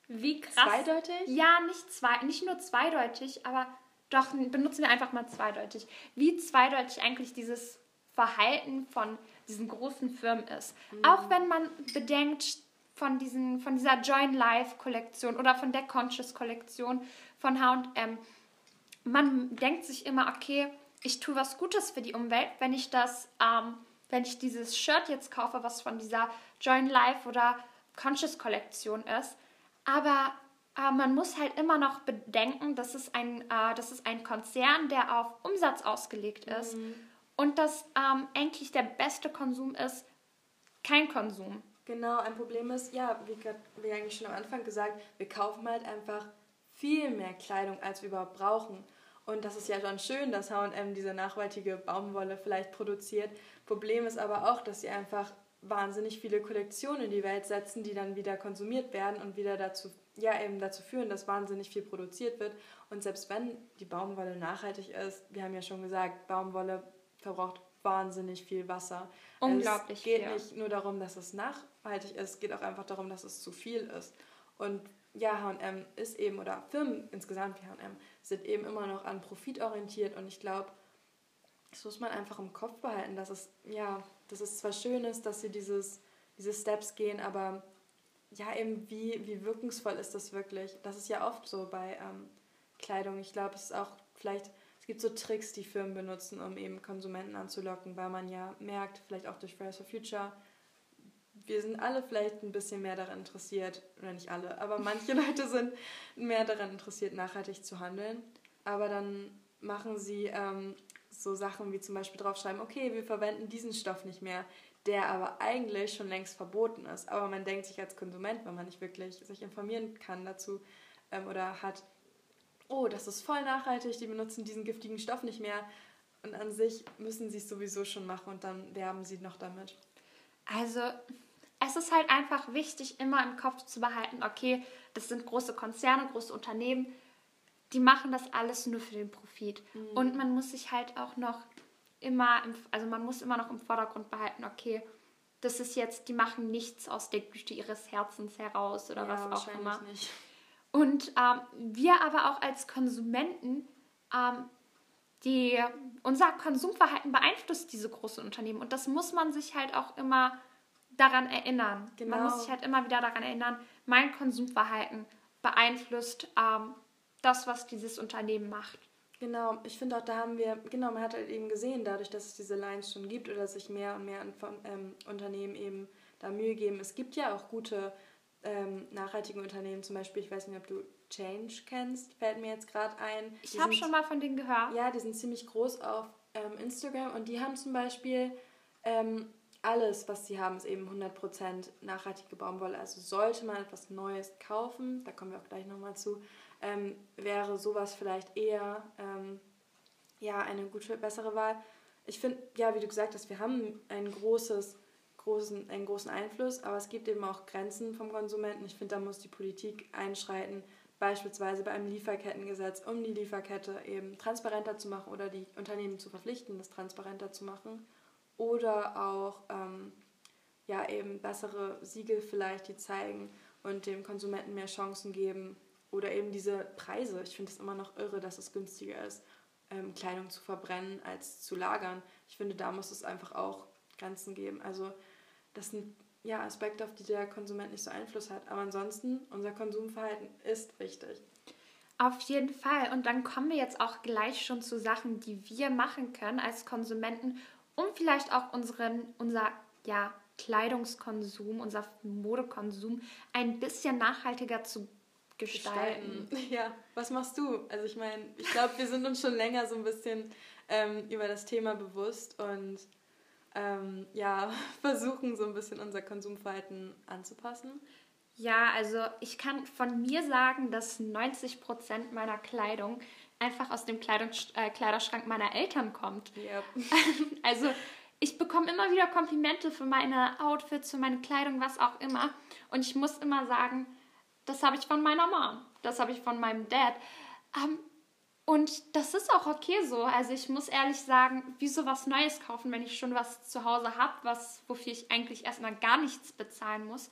wie krass. Zweideutig? Ja, nicht, zwei, nicht nur zweideutig, aber doch, benutzen wir einfach mal zweideutig. Wie zweideutig eigentlich dieses Verhalten von diesen großen Firmen ist. Mhm. Auch wenn man bedenkt, von, diesen, von dieser Join Life Kollektion oder von der Conscious Kollektion von HM, man denkt sich immer, okay, ich tue was Gutes für die Umwelt, wenn ich das, ähm, wenn ich dieses Shirt jetzt kaufe, was von dieser Join Life oder Conscious Kollektion ist. Aber äh, man muss halt immer noch bedenken, dass es ein, äh, dass es ein Konzern, der auf Umsatz ausgelegt ist mhm. und dass ähm, eigentlich der beste Konsum ist kein Konsum. Genau, ein Problem ist, ja, wie, wie eigentlich schon am Anfang gesagt, wir kaufen halt einfach viel mehr Kleidung, als wir überhaupt brauchen. Und das ist ja schon schön, dass HM diese nachhaltige Baumwolle vielleicht produziert. Problem ist aber auch, dass sie einfach wahnsinnig viele Kollektionen in die Welt setzen, die dann wieder konsumiert werden und wieder dazu, ja, eben dazu führen, dass wahnsinnig viel produziert wird. Und selbst wenn die Baumwolle nachhaltig ist, wir haben ja schon gesagt, Baumwolle verbraucht wahnsinnig viel Wasser. Unglaublich. Es geht viel. nicht nur darum, dass es nachhaltig ist, es geht auch einfach darum, dass es zu viel ist. Und ja, HM ist eben, oder Firmen insgesamt wie HM, sind eben immer noch an Profit orientiert und ich glaube, das muss man einfach im Kopf behalten, dass es, ja, dass es zwar schön ist, dass sie dieses, diese Steps gehen, aber ja, eben wie, wie wirkungsvoll ist das wirklich? Das ist ja oft so bei ähm, Kleidung. Ich glaube, es ist auch vielleicht, es gibt so Tricks, die Firmen benutzen, um eben Konsumenten anzulocken, weil man ja merkt, vielleicht auch durch Fridays for Future, wir sind alle vielleicht ein bisschen mehr daran interessiert, oder nicht alle, aber *laughs* manche Leute sind mehr daran interessiert, nachhaltig zu handeln. Aber dann machen sie ähm, so Sachen wie zum Beispiel draufschreiben, okay, wir verwenden diesen Stoff nicht mehr, der aber eigentlich schon längst verboten ist. Aber man denkt sich als Konsument, wenn man nicht wirklich sich informieren kann dazu ähm, oder hat, oh, das ist voll nachhaltig, die benutzen diesen giftigen Stoff nicht mehr. Und an sich müssen sie es sowieso schon machen und dann werben sie noch damit. Also es ist halt einfach wichtig, immer im Kopf zu behalten, okay, das sind große Konzerne, große Unternehmen, die machen das alles nur für den Profit. Mhm. Und man muss sich halt auch noch immer, im, also man muss immer noch im Vordergrund behalten, okay, das ist jetzt, die machen nichts aus der Güte ihres Herzens heraus oder ja, was auch immer. Nicht. Und ähm, wir aber auch als Konsumenten, ähm, die, unser Konsumverhalten beeinflusst diese großen Unternehmen. Und das muss man sich halt auch immer daran erinnern. Genau. Man muss sich halt immer wieder daran erinnern, mein Konsumverhalten beeinflusst ähm, das, was dieses Unternehmen macht. Genau, ich finde auch, da haben wir, genau, man hat halt eben gesehen, dadurch, dass es diese Lines schon gibt oder sich mehr und mehr ähm, Unternehmen eben da Mühe geben. Es gibt ja auch gute ähm, nachhaltige Unternehmen, zum Beispiel, ich weiß nicht, ob du Change kennst, fällt mir jetzt gerade ein. Ich habe schon mal von denen gehört. Ja, die sind ziemlich groß auf ähm, Instagram und die haben zum Beispiel ähm, alles, was sie haben, ist eben 100% nachhaltige Baumwolle. Also sollte man etwas Neues kaufen, da kommen wir auch gleich nochmal zu, ähm, wäre sowas vielleicht eher ähm, ja, eine gute, bessere Wahl. Ich finde, ja, wie du gesagt hast, wir haben ein großes, großen, einen großen Einfluss, aber es gibt eben auch Grenzen vom Konsumenten. Ich finde, da muss die Politik einschreiten, beispielsweise bei einem Lieferkettengesetz, um die Lieferkette eben transparenter zu machen oder die Unternehmen zu verpflichten, das transparenter zu machen. Oder auch ähm, ja, eben bessere Siegel vielleicht, die zeigen und dem Konsumenten mehr Chancen geben, oder eben diese Preise. Ich finde es immer noch irre, dass es günstiger ist, ähm, Kleidung zu verbrennen als zu lagern. Ich finde, da muss es einfach auch Grenzen geben. Also das sind ja Aspekte, auf die der Konsument nicht so Einfluss hat. Aber ansonsten, unser Konsumverhalten ist wichtig. Auf jeden Fall. Und dann kommen wir jetzt auch gleich schon zu Sachen, die wir machen können als Konsumenten, um vielleicht auch unseren, unser ja, Kleidungskonsum, unser Modekonsum ein bisschen nachhaltiger zu gestalten. gestalten. *laughs* Ja, was machst du? Also ich meine, ich glaube, wir sind uns schon länger so ein bisschen ähm, über das Thema bewusst und ähm, ja, *laughs* versuchen so ein bisschen unser Konsumverhalten anzupassen. Ja, also ich kann von mir sagen, dass 90 Prozent meiner Kleidung einfach aus dem Kleidungs äh, Kleiderschrank meiner Eltern kommt. Yep. *laughs* also ich bekomme immer wieder Komplimente für meine Outfits, für meine Kleidung, was auch immer. Und ich muss immer sagen, das habe ich von meiner Mom, das habe ich von meinem Dad. Ähm, und das ist auch okay so. Also ich muss ehrlich sagen, wieso was Neues kaufen, wenn ich schon was zu Hause habe, was, wofür ich eigentlich erstmal gar nichts bezahlen muss.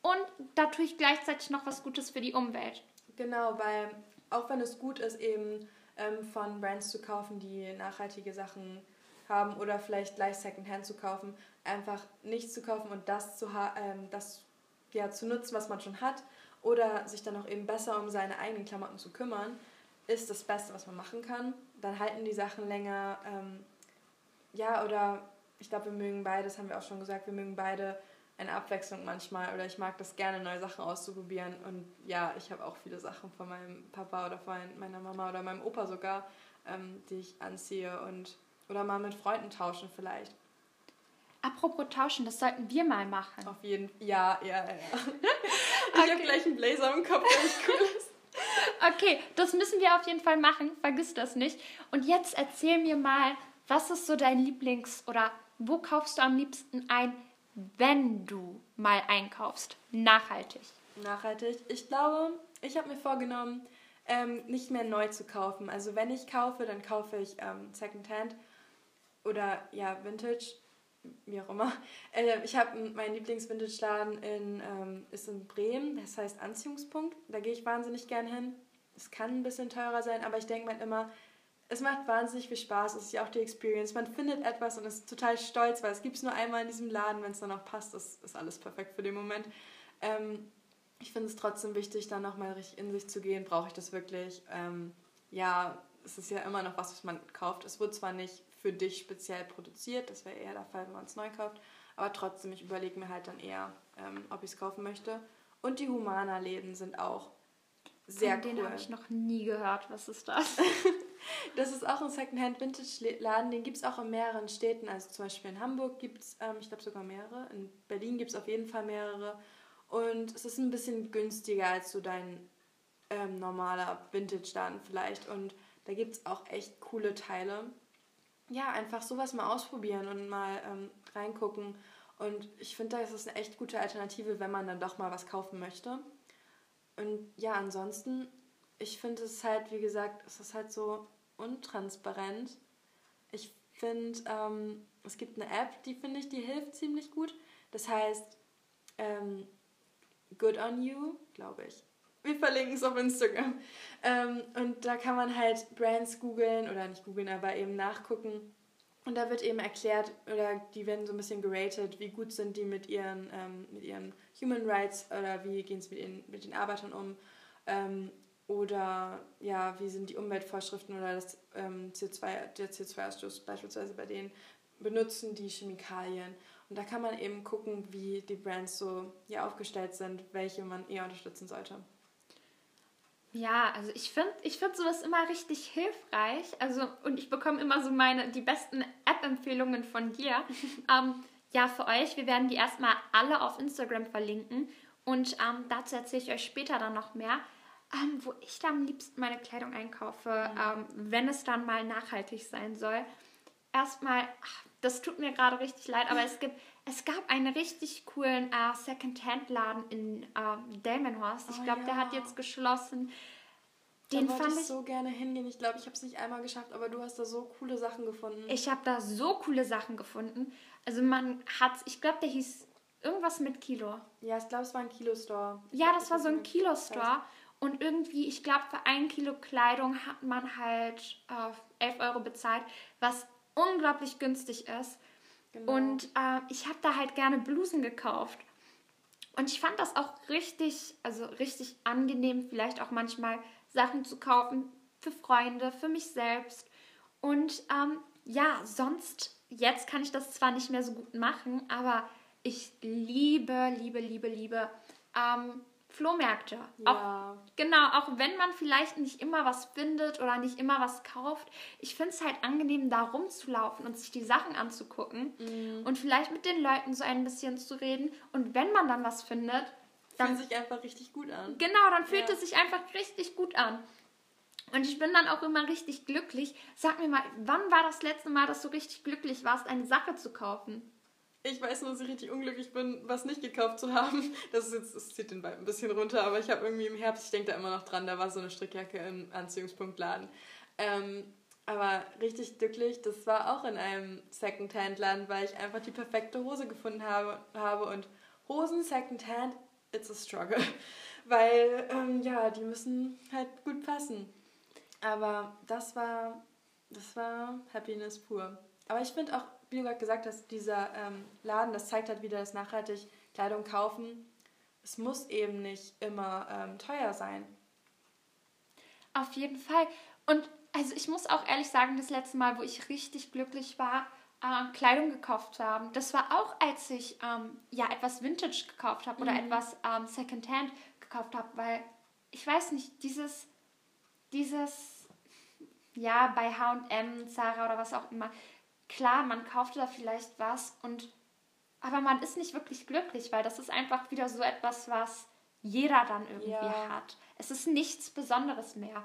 Und da tue ich gleichzeitig noch was Gutes für die Umwelt. Genau, weil auch wenn es gut ist, eben ähm, von Brands zu kaufen, die nachhaltige Sachen haben oder vielleicht gleich Secondhand zu kaufen, einfach nichts zu kaufen und das zu, ähm, das, ja, zu nutzen, was man schon hat oder sich dann auch eben besser um seine eigenen Klamotten zu kümmern, ist das Beste, was man machen kann. Dann halten die Sachen länger. Ähm, ja, oder ich glaube, wir mögen beide, das haben wir auch schon gesagt, wir mögen beide eine Abwechslung manchmal oder ich mag das gerne, neue Sachen auszuprobieren. Und ja, ich habe auch viele Sachen von meinem Papa oder von meiner Mama oder meinem Opa sogar, ähm, die ich anziehe und oder mal mit Freunden tauschen vielleicht. Apropos tauschen, das sollten wir mal machen. Auf jeden Fall. Ja, ja, ja. *laughs* ich okay. habe gleich einen Blazer im Kopf, der nicht cool ist. *laughs* Okay, das müssen wir auf jeden Fall machen. Vergiss das nicht. Und jetzt erzähl mir mal, was ist so dein Lieblings- oder wo kaufst du am liebsten ein, wenn du mal einkaufst? Nachhaltig. Nachhaltig. Ich glaube, ich habe mir vorgenommen, ähm, nicht mehr neu zu kaufen. Also wenn ich kaufe, dann kaufe ich ähm, Secondhand oder ja Vintage wie auch immer. Äh, ich habe meinen Lieblings-Vintage-Laden in, ähm, in Bremen, das heißt Anziehungspunkt. Da gehe ich wahnsinnig gern hin. Es kann ein bisschen teurer sein, aber ich denke mir immer, es macht wahnsinnig viel Spaß. Es ist ja auch die Experience. Man findet etwas und ist total stolz, weil es gibt es nur einmal in diesem Laden. Wenn es dann auch passt, ist, ist alles perfekt für den Moment. Ähm, ich finde es trotzdem wichtig, dann nochmal richtig in sich zu gehen. Brauche ich das wirklich? Ähm, ja, es ist ja immer noch was, was man kauft. Es wird zwar nicht für dich speziell produziert. Das wäre eher der Fall, wenn man es neu kauft. Aber trotzdem, ich überlege mir halt dann eher, ähm, ob ich es kaufen möchte. Und die Humana-Läden sind auch sehr Von cool. Den habe ich noch nie gehört. Was ist das? *laughs* das ist auch ein Secondhand-Vintage-Laden. Den gibt es auch in mehreren Städten. Also zum Beispiel in Hamburg gibt es, ähm, ich glaube sogar mehrere. In Berlin gibt es auf jeden Fall mehrere. Und es ist ein bisschen günstiger als so dein ähm, normaler Vintage-Laden vielleicht. Und da gibt es auch echt coole Teile ja, einfach sowas mal ausprobieren und mal ähm, reingucken. Und ich finde, das ist eine echt gute Alternative, wenn man dann doch mal was kaufen möchte. Und ja, ansonsten, ich finde es halt, wie gesagt, es ist halt so untransparent. Ich finde, ähm, es gibt eine App, die finde ich, die hilft ziemlich gut. Das heißt, ähm, Good on You, glaube ich. Wir verlinken es auf Instagram. Ähm, und da kann man halt Brands googeln oder nicht googeln, aber eben nachgucken. Und da wird eben erklärt, oder die werden so ein bisschen geratet, wie gut sind die mit ihren, ähm, mit ihren Human Rights oder wie gehen es mit, mit den Arbeitern um. Ähm, oder ja, wie sind die Umweltvorschriften oder das, ähm, CO2, der CO2-Ausstoß beispielsweise bei denen, benutzen die Chemikalien. Und da kann man eben gucken, wie die Brands so hier aufgestellt sind, welche man eher unterstützen sollte. Ja, also ich finde ich find sowas immer richtig hilfreich. Also, und ich bekomme immer so meine, die besten App-Empfehlungen von dir. *laughs* ähm, ja, für euch, wir werden die erstmal alle auf Instagram verlinken. Und ähm, dazu erzähle ich euch später dann noch mehr. Ähm, wo ich dann am liebsten meine Kleidung einkaufe, mhm. wenn es dann mal nachhaltig sein soll. Erstmal, das tut mir gerade richtig leid, aber es *laughs* gibt es gab einen richtig coolen äh, Second-Hand-Laden in äh, Delmenhorst. Ich oh, glaube, ja. der hat jetzt geschlossen. Den da fand ich so gerne hingehen. Ich glaube, ich habe es nicht einmal geschafft, aber du hast da so coole Sachen gefunden. Ich habe da so coole Sachen gefunden. Also man hat, ich glaube, der hieß irgendwas mit Kilo. Ja, ich glaube, es war ein Kilo-Store. Ja, das war so ein Kilo-Store. Und irgendwie, ich glaube, für ein Kilo Kleidung hat man halt äh, 11 Euro bezahlt, was unglaublich günstig ist. Genau. Und äh, ich habe da halt gerne Blusen gekauft. Und ich fand das auch richtig, also richtig angenehm, vielleicht auch manchmal Sachen zu kaufen für Freunde, für mich selbst. Und ähm, ja, sonst, jetzt kann ich das zwar nicht mehr so gut machen, aber ich liebe, liebe, liebe, liebe ähm, Flohmärkte. Ja. Auch, genau, auch wenn man vielleicht nicht immer was findet oder nicht immer was kauft. Ich finde es halt angenehm, da rumzulaufen und sich die Sachen anzugucken mhm. und vielleicht mit den Leuten so ein bisschen zu reden. Und wenn man dann was findet, dann. Fühlt sich einfach richtig gut an. Genau, dann fühlt ja. es sich einfach richtig gut an. Und ich bin dann auch immer richtig glücklich. Sag mir mal, wann war das letzte Mal, dass du richtig glücklich warst, eine Sache zu kaufen? Ich weiß nur, dass ich richtig unglücklich bin, was nicht gekauft zu haben. Das ist jetzt, das zieht den Ball ein bisschen runter, aber ich habe irgendwie im Herbst, ich denke da immer noch dran, da war so eine Strickjacke im Anziehungspunktladen. Ähm, aber richtig glücklich, das war auch in einem Secondhand-Laden, weil ich einfach die perfekte Hose gefunden habe, habe und Hosen Secondhand, it's a struggle. *laughs* Weil, ähm, ja, die müssen halt gut passen. Aber das war, das war Happiness pur. Aber ich finde auch, wie du gerade gesagt hast, dieser ähm, Laden, das zeigt halt wieder, dass nachhaltig Kleidung kaufen, es muss eben nicht immer ähm, teuer sein. Auf jeden Fall. Und also ich muss auch ehrlich sagen, das letzte Mal, wo ich richtig glücklich war, äh, Kleidung gekauft zu haben, das war auch, als ich ähm, ja etwas Vintage gekauft habe oder mhm. etwas ähm, Secondhand gekauft habe, weil ich weiß nicht, dieses, dieses, ja, bei H&M, Zara oder was auch immer, klar, man kauft da vielleicht was und aber man ist nicht wirklich glücklich, weil das ist einfach wieder so etwas, was jeder dann irgendwie ja. hat. Es ist nichts Besonderes mehr.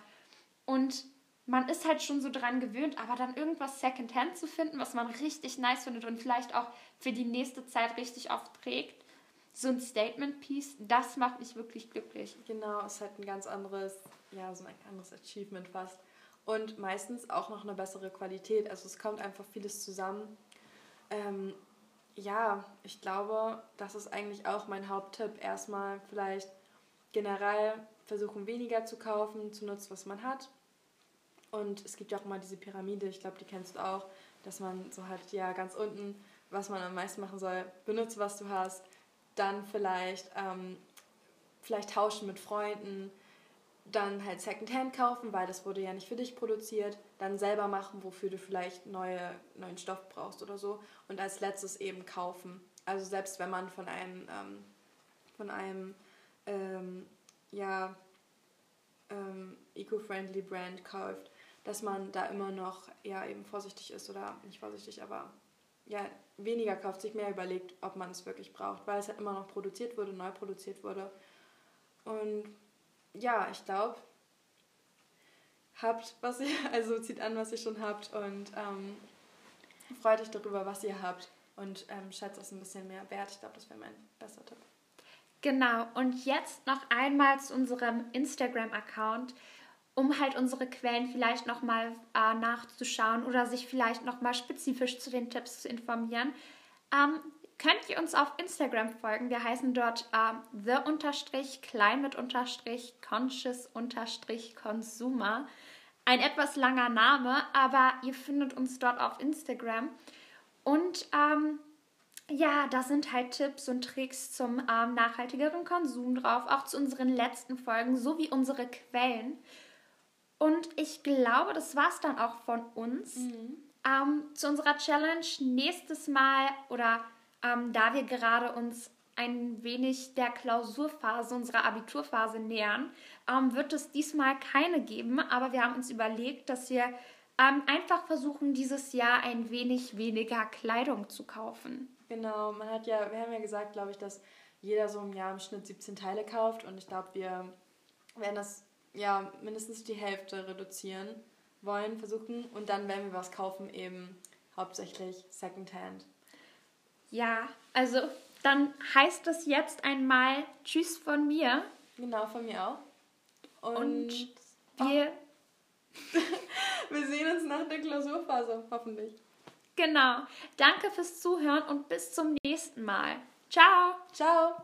Und man ist halt schon so dran gewöhnt, aber dann irgendwas Secondhand zu finden, was man richtig nice findet und vielleicht auch für die nächste Zeit richtig oft trägt, so ein Statement-Piece, das macht mich wirklich glücklich. Genau, ist halt ein ganz anderes, ja, so ein anderes Achievement fast und meistens auch noch eine bessere Qualität. Also es kommt einfach vieles zusammen. Ähm, ja, ich glaube, das ist eigentlich auch mein Haupttipp. Erstmal vielleicht generell versuchen weniger zu kaufen, zu nutzen, was man hat. Und es gibt ja auch mal diese Pyramide, ich glaube, die kennst du auch, dass man so halt ja ganz unten, was man am meisten machen soll, benutze, was du hast. Dann vielleicht, ähm, vielleicht tauschen mit Freunden, dann halt Secondhand kaufen, weil das wurde ja nicht für dich produziert, dann selber machen, wofür du vielleicht neue, neuen Stoff brauchst oder so. Und als letztes eben kaufen. Also selbst wenn man von einem, ähm, von einem ähm, ja, ähm, eco-friendly Brand kauft, dass man da immer noch ja eben vorsichtig ist oder nicht vorsichtig, aber ja weniger kauft, sich mehr überlegt, ob man es wirklich braucht, weil es halt immer noch produziert wurde, neu produziert wurde. Und ja, ich glaube, habt, was ihr, *laughs* also zieht an, was ihr schon habt und ähm, freut euch darüber, was ihr habt und ähm, schätzt es ein bisschen mehr wert. Ich glaube, das wäre mein bester Tipp. Genau, und jetzt noch einmal zu unserem Instagram-Account, um halt unsere Quellen vielleicht nochmal äh, nachzuschauen oder sich vielleicht nochmal spezifisch zu den Tipps zu informieren. Ähm, könnt ihr uns auf Instagram folgen. Wir heißen dort äh, the-climate-conscious-consumer. Ein etwas langer Name, aber ihr findet uns dort auf Instagram. Und ähm, Ja, da sind halt Tipps und Tricks zum ähm, nachhaltigeren Konsum drauf, auch zu unseren letzten Folgen sowie unsere Quellen. Und ich glaube, das war es dann auch von uns. Mhm. Ähm, zu unserer Challenge nächstes Mal oder ähm, da wir gerade uns ein wenig der Klausurphase, unserer Abiturphase nähern, ähm, wird es diesmal keine geben. Aber wir haben uns überlegt, dass wir ähm, einfach versuchen, dieses Jahr ein wenig weniger Kleidung zu kaufen. Genau, man hat ja, wir haben ja gesagt, glaube ich, dass jeder so im Jahr im Schnitt 17 Teile kauft und ich glaube, wir werden das ja mindestens die Hälfte reduzieren wollen, versuchen und dann werden wir was kaufen, eben hauptsächlich Secondhand. Ja, also dann heißt es jetzt einmal Tschüss von mir. Genau, von mir auch. Und, und wir, *laughs* wir sehen uns nach der Klausurphase, hoffentlich. Genau. Danke fürs Zuhören und bis zum nächsten Mal. Ciao. Ciao.